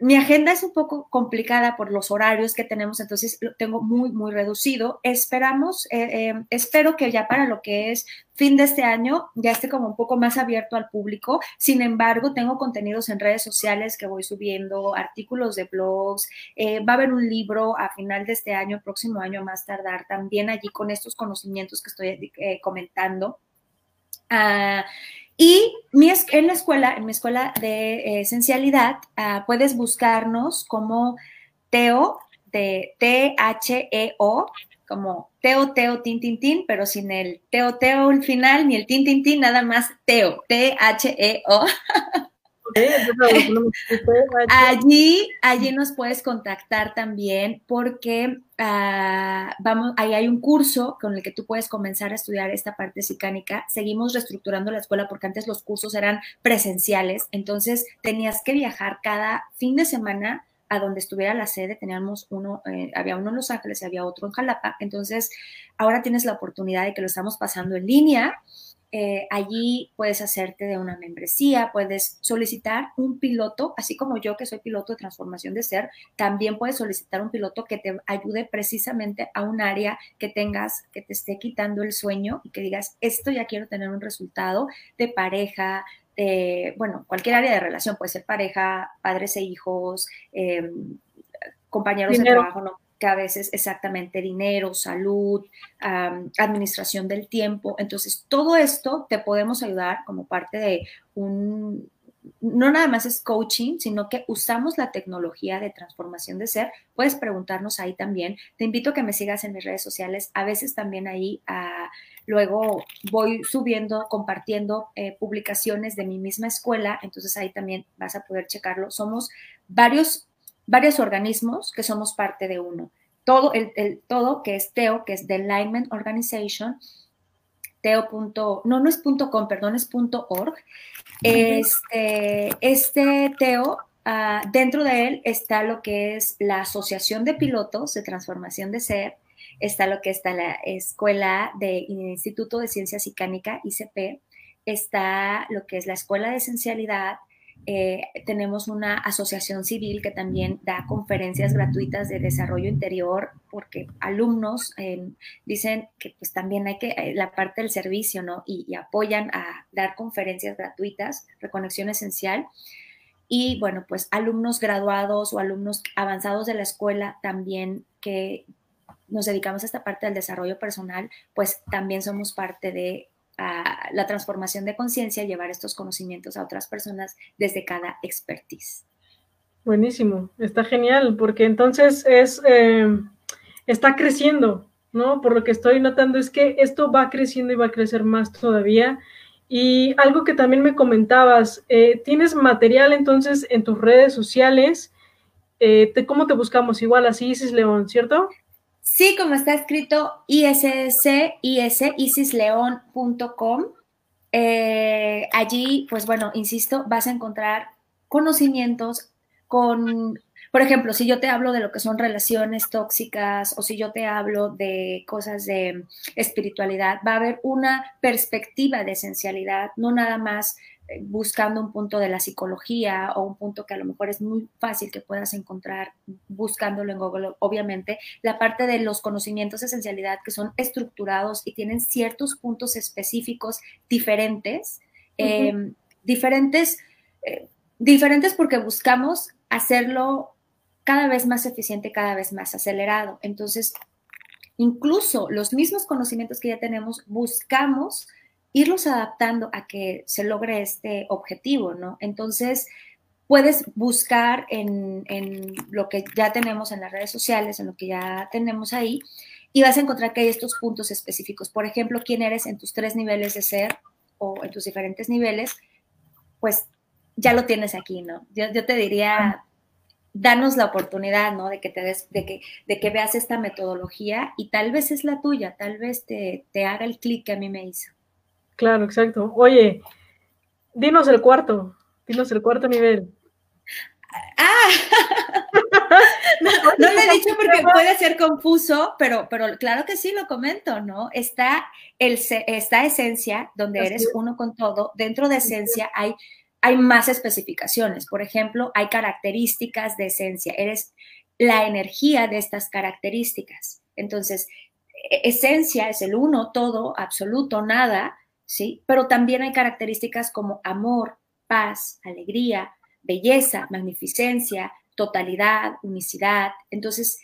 mi agenda es un poco complicada por los horarios que tenemos, entonces lo tengo muy, muy reducido. Esperamos, eh, eh, espero que ya para lo que es fin de este año ya esté como un poco más abierto al público. Sin embargo, tengo contenidos en redes sociales que voy subiendo, artículos de blogs. Eh, va a haber un libro a final de este año, próximo año más tardar, también allí con estos conocimientos que estoy comentando. Ah, y en la escuela, en mi escuela de eh, esencialidad, ah, puedes buscarnos como Teo, de T-H-E-O, como Teo, Teo, Tin, Tin, Tin, pero sin el Teo, Teo al final, ni el Tin, Tin, Tin, nada más Teo, T-H-E-O. allí, allí nos puedes contactar también porque ah, vamos, ahí hay un curso con el que tú puedes comenzar a estudiar esta parte psicánica. Seguimos reestructurando la escuela porque antes los cursos eran presenciales, entonces tenías que viajar cada fin de semana a donde estuviera la sede, teníamos uno, eh, había uno en Los Ángeles y había otro en Jalapa, entonces ahora tienes la oportunidad de que lo estamos pasando en línea eh, allí puedes hacerte de una membresía, puedes solicitar un piloto, así como yo que soy piloto de transformación de ser, también puedes solicitar un piloto que te ayude precisamente a un área que tengas, que te esté quitando el sueño y que digas, esto ya quiero tener un resultado de pareja, de, bueno, cualquier área de relación, puede ser pareja, padres e hijos, em, compañeros de trabajo, ¿no? Que a veces exactamente dinero, salud, administración del tiempo. Entonces, todo esto te podemos ayudar como parte de un, no nada más es coaching, sino que usamos la tecnología de transformación de ser. Puedes preguntarnos ahí también. Te invito a que me sigas en mis redes sociales. A veces también ahí ah, luego voy subiendo, compartiendo eh, publicaciones de mi misma escuela. Entonces ahí también vas a poder checarlo. Somos varios, varios organismos que somos parte de uno. Todo, el, todo que es TEO, que es The Alignment Organization, teo. no, no es punto .com, perdón, es punto .org. Este, este Teo, ah, dentro de él está lo que es la Asociación de Pilotos de Transformación de Ser, está lo que está la Escuela de Instituto de Ciencias Icánica, ICP, está lo que es la Escuela de Esencialidad, eh, tenemos una asociación civil que también da conferencias gratuitas de desarrollo interior, porque alumnos eh, dicen que pues también hay que, eh, la parte del servicio, ¿no? Y, apoyan a dar conferencias gratuitas, reconexión esencial. Y bueno, pues alumnos graduados o alumnos avanzados de la escuela también que nos dedicamos a esta parte del desarrollo personal, pues también somos parte de a la transformación de conciencia, llevar estos conocimientos a otras personas desde cada expertise. Buenísimo, está genial, porque entonces es, eh, está creciendo, ¿no? Por lo que estoy notando es que esto va creciendo y va a crecer más todavía. Y algo que también me comentabas, eh, tienes material entonces en tus redes sociales. Eh, ¿Cómo te buscamos? Igual así, Isis León, ¿cierto? Sí, como está escrito ISS, IS, isisleón.com. Eh, allí, pues bueno, insisto, vas a encontrar conocimientos con, por ejemplo, si yo te hablo de lo que son relaciones tóxicas o si yo te hablo de cosas de espiritualidad, va a haber una perspectiva de esencialidad, no nada más buscando un punto de la psicología o un punto que a lo mejor es muy fácil que puedas encontrar buscándolo en Google, obviamente, la parte de los conocimientos de esencialidad que son estructurados y tienen ciertos puntos específicos diferentes, em, diferentes, eh, diferentes porque buscamos hacerlo cada vez más eficiente, cada vez más acelerado. Entonces, incluso los mismos conocimientos que ya tenemos, buscamos irlos adaptando a que se logre este objetivo, ¿no? Entonces, puedes buscar en, lo que ya tenemos en las redes sociales, en lo que ya tenemos ahí, y vas a encontrar que hay estos puntos específicos. Por ejemplo, quién eres en tus tres niveles de ser o en tus diferentes niveles, pues ya lo tienes aquí, ¿no? Yo, te diría, danos la oportunidad, ¿no? De que te des, de que, de que veas esta metodología y tal vez es la tuya, tal vez te, te haga el clic que a mí me hizo. Claro, exacto. Oye, dinos el cuarto, dinos el cuarto nivel. Ah, no, lo he dicho porque puede ser confuso, pero, pero claro que sí lo comento, ¿no? Está, el, está esencia, donde eres uno con todo. Dentro de esencia hay, hay más especificaciones. Por ejemplo, hay características de esencia. Eres la energía de estas características. Entonces, e-, esencia es el uno, todo, absoluto, nada ¿sí? Pero también hay características como amor, paz, alegría, belleza, magnificencia, totalidad, unicidad. Entonces,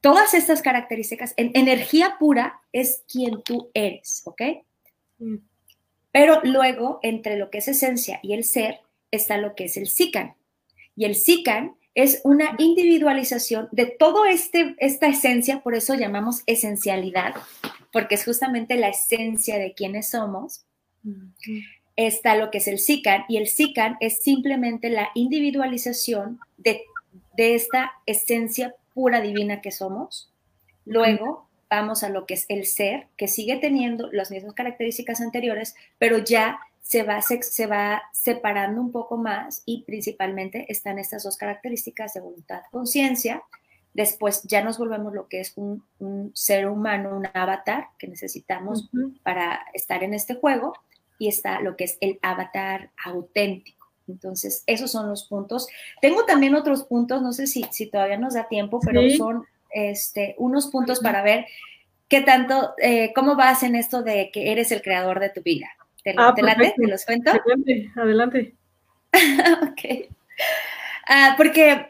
todas estas características, en energía pura es quien tú eres, ¿ok? Mm. Pero luego, entre lo que es esencia y el ser, está lo que es el Sikan. Y el Sikan es una individualización de todo este, esta esencia, por eso llamamos esencialidad, porque es justamente la esencia de quienes somos. Está lo que es el SICAN, y el SICAN es simplemente la individualización de, esta esencia pura divina que somos. Luego vamos a lo que es el ser, que sigue teniendo las mismas características anteriores, pero ya se va, se, va separando un poco más y principalmente están estas dos características de voluntad, conciencia, Después ya nos volvemos lo que es un, ser humano, un avatar que necesitamos para estar en este juego y está lo que es el avatar auténtico. Entonces, esos son los puntos. Tengo también otros puntos, no sé si, si todavía nos da tiempo, pero son este, unos puntos para ver qué tanto, eh, cómo vas en esto de que eres el creador de tu vida. ¿Te, ah, ¿te late? ¿Te los cuento? Adelante, adelante. ok. Ah, porque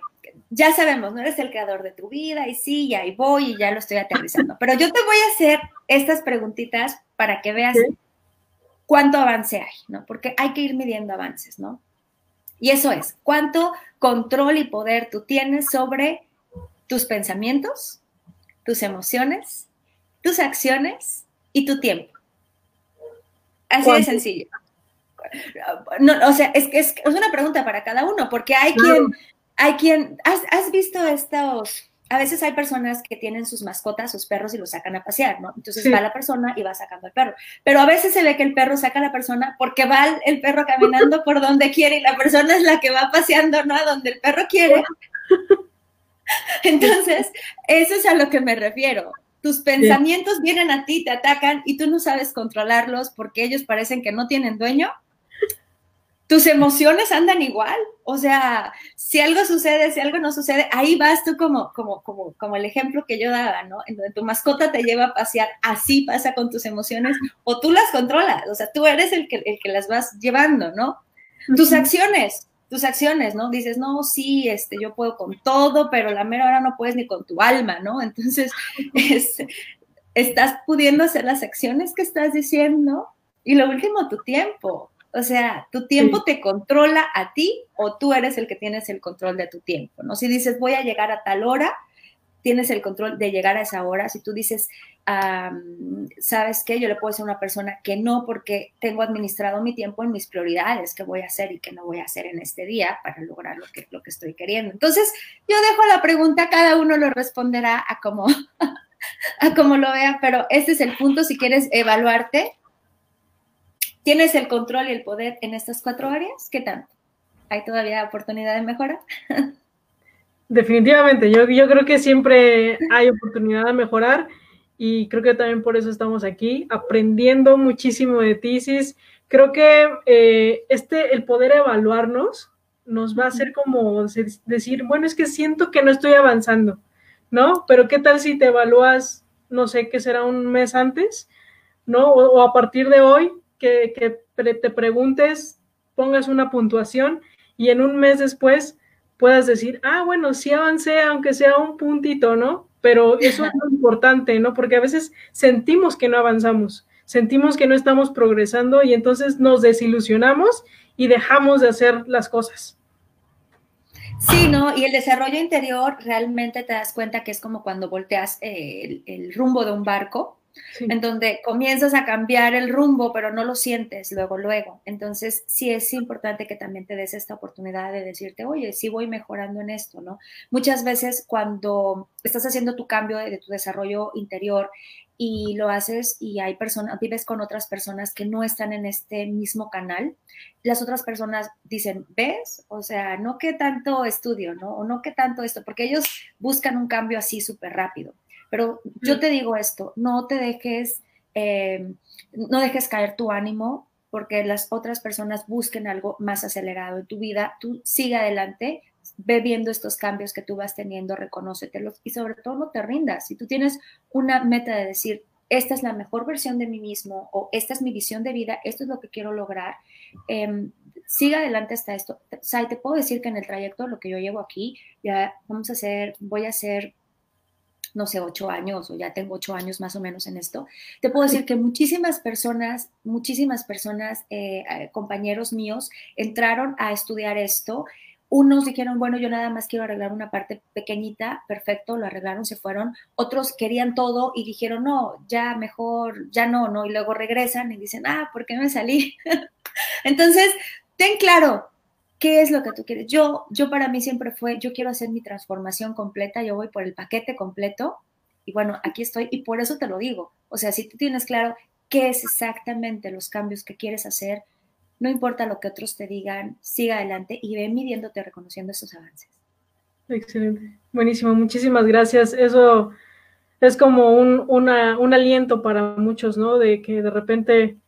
ya sabemos, no eres el creador de tu vida y sí, y ahí voy y ya lo estoy aterrizando. Pero yo te voy a hacer estas preguntitas para que veas cuánto avance hay, ¿no? Porque hay que ir midiendo avances, ¿no? Y eso es, cuánto control y poder tú tienes sobre tus pensamientos, tus emociones, tus acciones y tu tiempo. Así de sencillo. No, o sea, es que es, una pregunta para cada uno, porque hay quien, hay quien, has, visto estos, a veces hay personas que tienen sus mascotas, sus perros y los sacan a pasear, ¿no? Entonces va la persona y va sacando al perro. Pero a veces se ve que el perro saca a la persona porque va el perro caminando por donde quiere y la persona es la que va paseando, ¿no? A donde el perro quiere. Entonces, eso es a lo que me refiero. Tus pensamientos vienen a ti, te atacan y tú no sabes controlarlos porque ellos parecen que no tienen dueño. Tus emociones andan igual. O sea, si algo sucede, si algo no sucede, ahí vas tú como, como, como, como el ejemplo que yo daba, ¿no? En donde tu mascota te lleva a pasear, así pasa con tus emociones, o tú las controlas, o sea, tú eres el que, el que las vas llevando, ¿no? Tus acciones, tus acciones, ¿no? Dices, no, sí, este, yo puedo con todo, pero la mera hora no puedes ni con tu alma, ¿no? Entonces, estás pudiendo hacer las acciones que estás diciendo y lo último, tu tiempo. O sea, tu tiempo te controla a ti o tú eres el que tienes el control de tu tiempo, ¿no? Si dices, voy a llegar a tal hora, tienes el control de llegar a esa hora. Si tú dices, ¿sabes qué? Yo le puedo decir a una persona que no porque tengo administrado mi tiempo en mis prioridades, que voy a hacer y que no voy a hacer en este día para lograr lo que, lo que estoy queriendo. Entonces, yo dejo la pregunta, cada uno lo responderá a como, a como lo vea, pero este es el punto si quieres evaluarte. ¿Tienes el control y el poder en estas cuatro áreas? ¿Qué tanto? ¿Hay todavía oportunidad de mejora? Definitivamente, yo, yo creo que siempre hay oportunidad de mejorar y creo que también por eso estamos aquí, aprendiendo muchísimo de tesis. Creo que eh, este, el poder evaluarnos nos va a hacer como decir, bueno, es que siento que no estoy avanzando, ¿no? Pero ¿qué tal si te evalúas, no sé, qué será un mes antes, ¿no? O, a partir de hoy, que, que te preguntes, pongas una puntuación y en un mes después puedas decir, ah, bueno, sí avancé, aunque sea un puntito, ¿no? Pero eso es lo importante, ¿no? Porque a veces sentimos que no avanzamos, sentimos que no estamos progresando y entonces nos desilusionamos y dejamos de hacer las cosas. Sí, ¿no? Y el desarrollo interior realmente te das cuenta que es como cuando volteas el, el rumbo de un barco en donde comienzas a cambiar el rumbo, pero no lo sientes luego, luego. Entonces, sí es importante que también te des esta oportunidad de decirte, oye, sí voy mejorando en esto, ¿no? Muchas veces cuando estás haciendo tu cambio de, tu desarrollo interior y lo haces y hay personas, vives con otras personas que no están en este mismo canal, las otras personas dicen, ¿ves? O sea, no que tanto estudio, ¿no? O no que tanto esto, porque ellos buscan un cambio así súper rápido. Pero yo te digo esto, no te dejes, eh, no dejes caer tu ánimo porque las otras personas busquen algo más acelerado en tu vida. Tú sigue adelante, ve viendo estos cambios que tú vas teniendo, reconócetelos y sobre todo no te rindas. Si tú tienes una meta de decir, esta es la mejor versión de mí mismo o esta es mi visión de vida, esto es lo que quiero lograr, eh, siga adelante hasta esto. O te puedo decir que en el trayecto, lo que yo llevo aquí, ya vamos a hacer, voy a hacer no sé, ocho años o ya tengo ocho años más o menos en esto, te puedo decir que muchísimas personas, muchísimas personas, eh, eh, compañeros míos, entraron a estudiar esto. Unos dijeron, bueno, yo nada más quiero arreglar una parte pequeñita, perfecto, lo arreglaron, se fueron. Otros querían todo y dijeron, no, ya mejor, ya no, no. Y luego regresan y dicen, ah, ¿por qué me salí? Entonces, ten claro, ¿Qué es lo que tú quieres? Yo, yo para mí siempre fue, yo quiero hacer mi transformación completa, yo voy por el paquete completo y bueno, aquí estoy y por eso te lo digo. O sea, si tú tienes claro qué es exactamente los cambios que quieres hacer, no importa lo que otros te digan, siga adelante y ve midiéndote, reconociendo esos avances. Excelente, buenísimo, muchísimas gracias. Eso es como un, un aliento para muchos, ¿no? De que de repente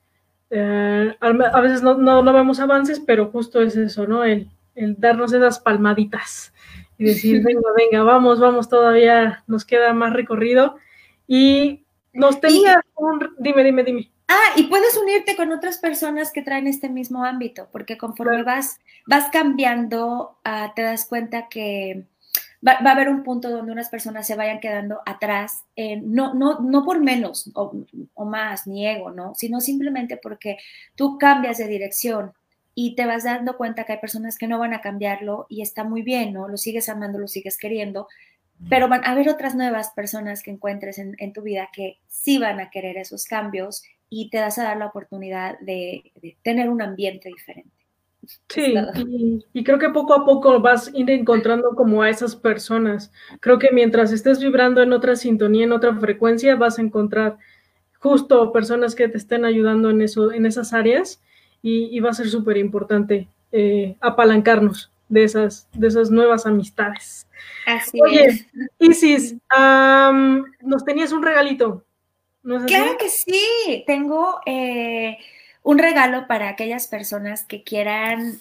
eh, a veces no, no, vemos avances, pero justo es eso, ¿no? El, el darnos esas palmaditas y decir, venga, venga, vamos, vamos, todavía nos queda más recorrido. Y nos tenía un... Dime, dime, dime. Ah, y puedes unirte con otras personas que traen este mismo ámbito, porque conforme vas, vas cambiando, ah, te das cuenta que va, a haber un punto donde unas personas se vayan quedando atrás, no, no, no por menos o, más, ni ego, ¿no? Sino simplemente porque tú cambias de dirección y te vas dando cuenta que hay personas que no van a cambiarlo y está muy bien, ¿no? Lo sigues amando, lo sigues queriendo, pero van a haber otras nuevas personas que encuentres en, en tu vida que sí van a querer esos cambios y te das a dar la oportunidad de tener un ambiente diferente. Sí, y, y, creo que poco a poco vas a ir encontrando como a esas personas. Creo que mientras estés vibrando en otra sintonía, en otra frecuencia, vas a encontrar justo personas que te estén ayudando en, eso, en esas áreas y, y va a ser súper importante eh, apalancarnos de esas, de esas nuevas amistades. Así Oye, es. Isis, um, nos tenías un regalito. ¿No claro que sí, tengo eh, un regalo para aquellas personas que quieran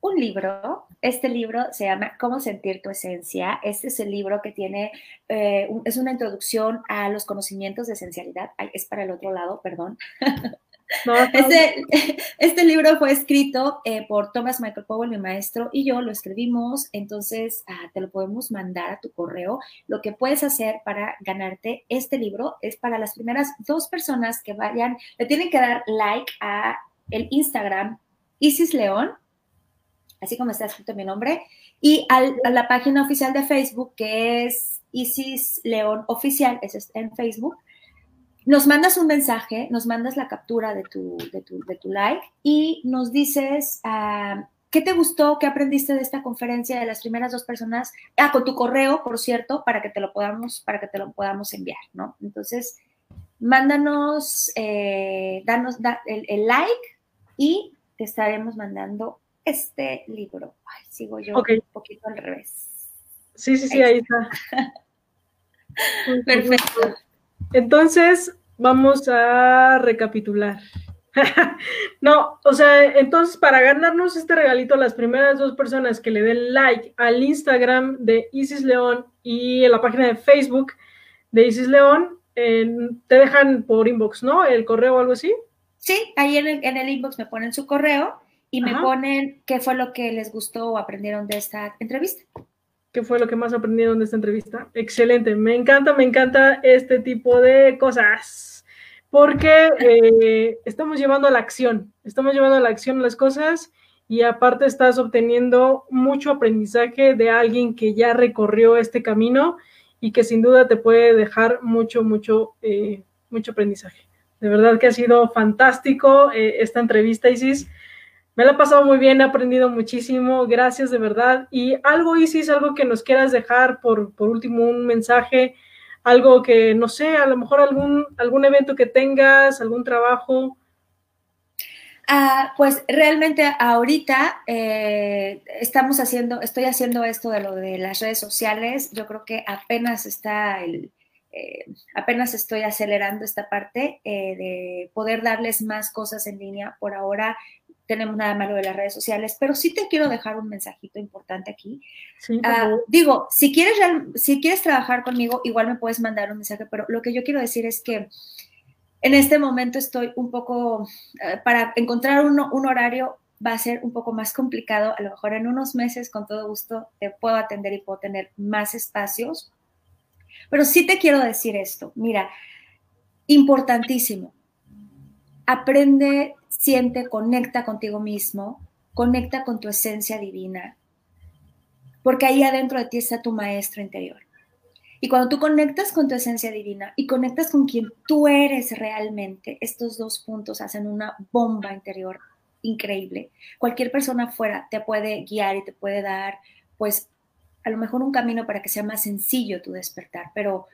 un libro. Este libro se llama Cómo sentir tu esencia. Este es el libro que tiene, eh, es una introducción a los conocimientos de esencialidad. Es para el otro lado, perdón. No, Este, este, libro fue escrito eh, por Thomas Michael Powell, mi maestro, y yo lo escribimos, entonces ah, te lo podemos mandar a tu correo. Lo que puedes hacer para ganarte este libro es para las primeras dos personas que vayan, le tienen que dar like a el Instagram Isis León, así como está escrito mi nombre, y a la página oficial de Facebook que es Isis León Oficial, es en Facebook nos mandas un mensaje, nos mandas la captura de tu, de tu, de tu like y nos dices uh, qué te gustó, qué aprendiste de esta conferencia de las primeras dos personas, ah, con tu correo, por cierto, para que te lo podamos, para que te lo podamos enviar, ¿no? Entonces, mándanos, eh, danos el, el, like y te estaremos mandando este libro. Ay, sigo yo un poquito al revés. Sí, sí, sí, ahí está. Perfecto. Entonces, vamos a recapitular. no, o sea, entonces para ganarnos este regalito, las primeras dos personas que le den like al Instagram de Isis León y en la página de Facebook de Isis León, te dejan por inbox, ¿no? El correo o algo así. Sí, ahí en el, en el inbox me ponen su correo y me ponen qué fue lo que les gustó o aprendieron de esta entrevista. ¿Qué fue lo que más aprendieron de esta entrevista? Excelente, me encanta, me encanta este tipo de cosas, porque eh, estamos llevando a la acción, estamos llevando a la acción las cosas y aparte estás obteniendo mucho aprendizaje de alguien que ya recorrió este camino y que sin duda te puede dejar mucho, mucho, eh, mucho aprendizaje. De verdad que ha sido fantástico eh, esta entrevista, Isis. Me la he pasado muy bien, he aprendido muchísimo, gracias de verdad. Y algo, Isis, algo que nos quieras dejar por, por último, un mensaje, algo que, no sé, a lo mejor algún, algún evento que tengas, algún trabajo. Ah, pues realmente ahorita eh, estamos haciendo, estoy haciendo esto de lo de las redes sociales. Yo creo que apenas está el, eh, apenas estoy acelerando esta parte eh, de poder darles más cosas en línea. Por ahora tenemos nada malo de las redes sociales, pero sí te quiero dejar un mensajito importante aquí. Ah, digo, si quieres, si quieres trabajar conmigo, igual me puedes mandar un mensaje, pero lo que yo quiero decir es que en este momento estoy un poco, eh, para encontrar un, un horario va a ser un poco más complicado, a lo mejor en unos meses con todo gusto te puedo atender y puedo tener más espacios, pero sí te quiero decir esto, mira, importantísimo, aprende siente, conecta contigo mismo, conecta con tu esencia divina, porque ahí adentro de ti está tu maestro interior. Y cuando tú conectas con tu esencia divina y conectas con quien tú eres realmente, estos dos puntos hacen una bomba interior increíble. Cualquier persona afuera te puede guiar y te puede dar, pues, a lo mejor un camino para que sea más sencillo tu despertar, pero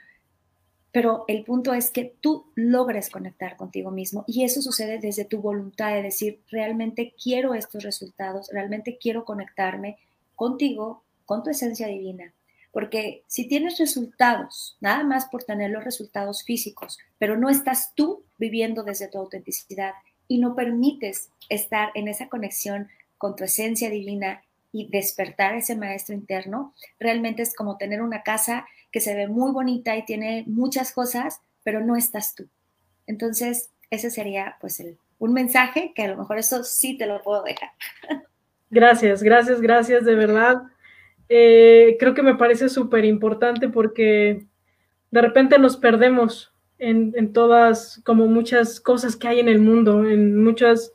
pero el punto es que tú logres conectar contigo mismo y eso sucede desde tu voluntad de decir, realmente quiero estos resultados, realmente quiero conectarme contigo, con tu esencia divina. Porque si tienes resultados, nada más por tener los resultados físicos, pero no estás tú viviendo desde tu autenticidad y no permites estar en esa conexión con tu esencia divina y despertar ese maestro interno, realmente es como tener una casa que se ve muy bonita y tiene muchas cosas, pero no estás tú. Entonces, ese sería pues el, un mensaje que a lo mejor eso sí te lo puedo dejar. Gracias, gracias, gracias, de verdad. eh, creo que me parece súper importante porque de repente nos perdemos en, en, todas, como muchas cosas que hay en el mundo, en muchos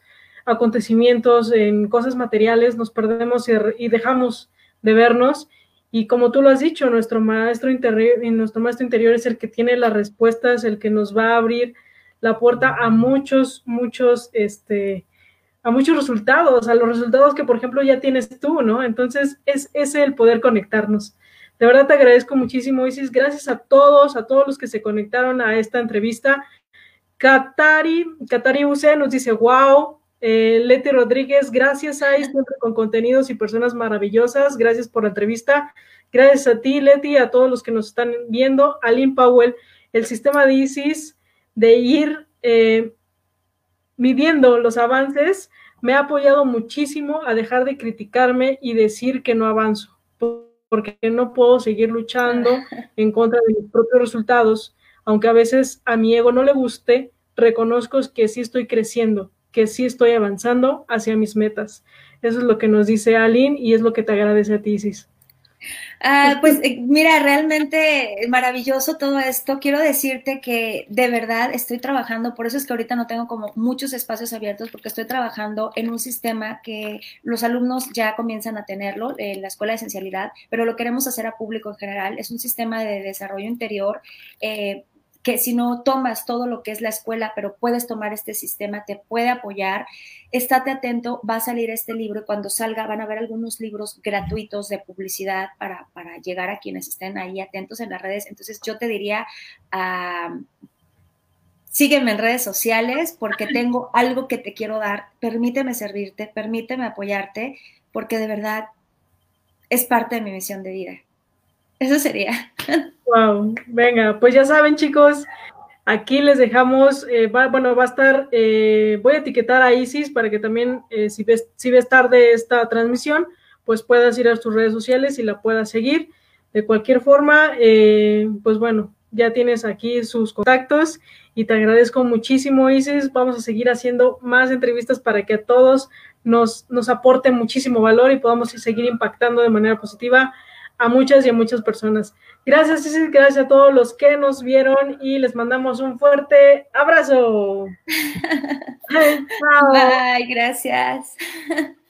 acontecimientos, en cosas materiales, nos perdemos y, y dejamos de vernos. Y como tú lo has dicho, nuestro maestro interior, nuestro maestro interior es el que tiene las respuestas, el que nos va a abrir la puerta a muchos, muchos, este, a muchos resultados, a los resultados que, por ejemplo, ya tienes tú, ¿no? Entonces, es ese el poder conectarnos. De verdad te agradezco muchísimo, Isis. Gracias a todos, a todos los que se conectaron a esta entrevista. Katari, Katari UC nos dice, wow. Eh, Leti Rodríguez, gracias, Isis, siempre con contenidos y personas maravillosas. Gracias por la entrevista. Gracias a ti, Leti, a todos los que nos están viendo. Aline Powell, el sistema de ISIS de ir eh, midiendo los avances, me ha apoyado muchísimo a dejar de criticarme y decir que no avanzo, porque no puedo seguir luchando en contra de mis propios resultados, aunque a veces a mi ego no le guste, reconozco que sí estoy creciendo, que sí estoy avanzando hacia mis metas. Eso es lo que nos dice Aline y es lo que te agradece a ti, Isis. Ah, pues eh, mira, realmente maravilloso todo esto. Quiero decirte que de verdad estoy trabajando, por eso es que ahorita no tengo como muchos espacios abiertos, porque estoy trabajando en un sistema que los alumnos ya comienzan a tenerlo, en la Escuela de Esencialidad, pero lo queremos hacer a público en general. Es un sistema de desarrollo interior. Eh, que si no tomas todo lo que es la escuela, pero puedes tomar este sistema, te puede apoyar, estate atento, va a salir este libro y cuando salga van a haber algunos libros gratuitos de publicidad para, para llegar a quienes estén ahí atentos en las redes. Entonces yo te diría, uh, sígueme en redes sociales porque tengo algo que te quiero dar, permíteme servirte, permíteme apoyarte, porque de verdad es parte de mi misión de vida. Eso sería. Wow, venga, pues ya saben chicos, aquí les dejamos, eh, bueno, va a estar, eh, voy a etiquetar a Isis para que también, eh, si, ves, si ves tarde esta transmisión, pues puedas ir a sus redes sociales y la puedas seguir. De cualquier forma, pues bueno, ya tienes aquí sus contactos y te agradezco muchísimo, Isis. Vamos a seguir haciendo más entrevistas para que a todos nos, nos aporte muchísimo valor y podamos seguir impactando de manera positiva a muchas y a muchas personas. Gracias, Ceci, gracias a todos los que nos vieron y les mandamos un fuerte abrazo. Bye, gracias.